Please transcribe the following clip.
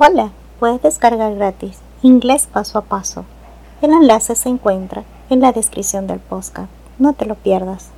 Hola, puedes descargar gratis Inglés paso a paso. El enlace se encuentra en la descripción del podcast. No te lo pierdas.